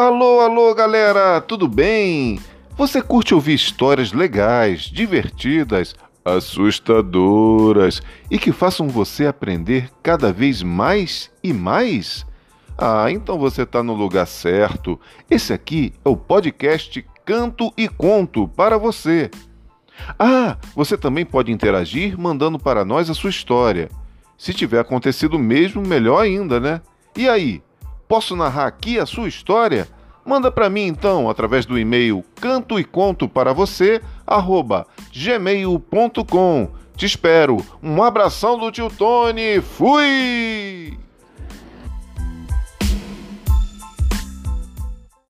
Alô, alô, galera, tudo bem? Você curte ouvir histórias legais, divertidas, assustadoras e que façam você aprender cada vez mais e mais? Ah, então você está no lugar certo. Esse aqui é o podcast Canto e Conto para você. Ah, você também pode interagir mandando para nós a sua história. Se tiver acontecido mesmo, melhor ainda, né? E aí, posso narrar aqui a sua história? Manda para mim então através do e-mail canto e conto para você gmail.com. Te espero. Um abração do tio Tony. Fui!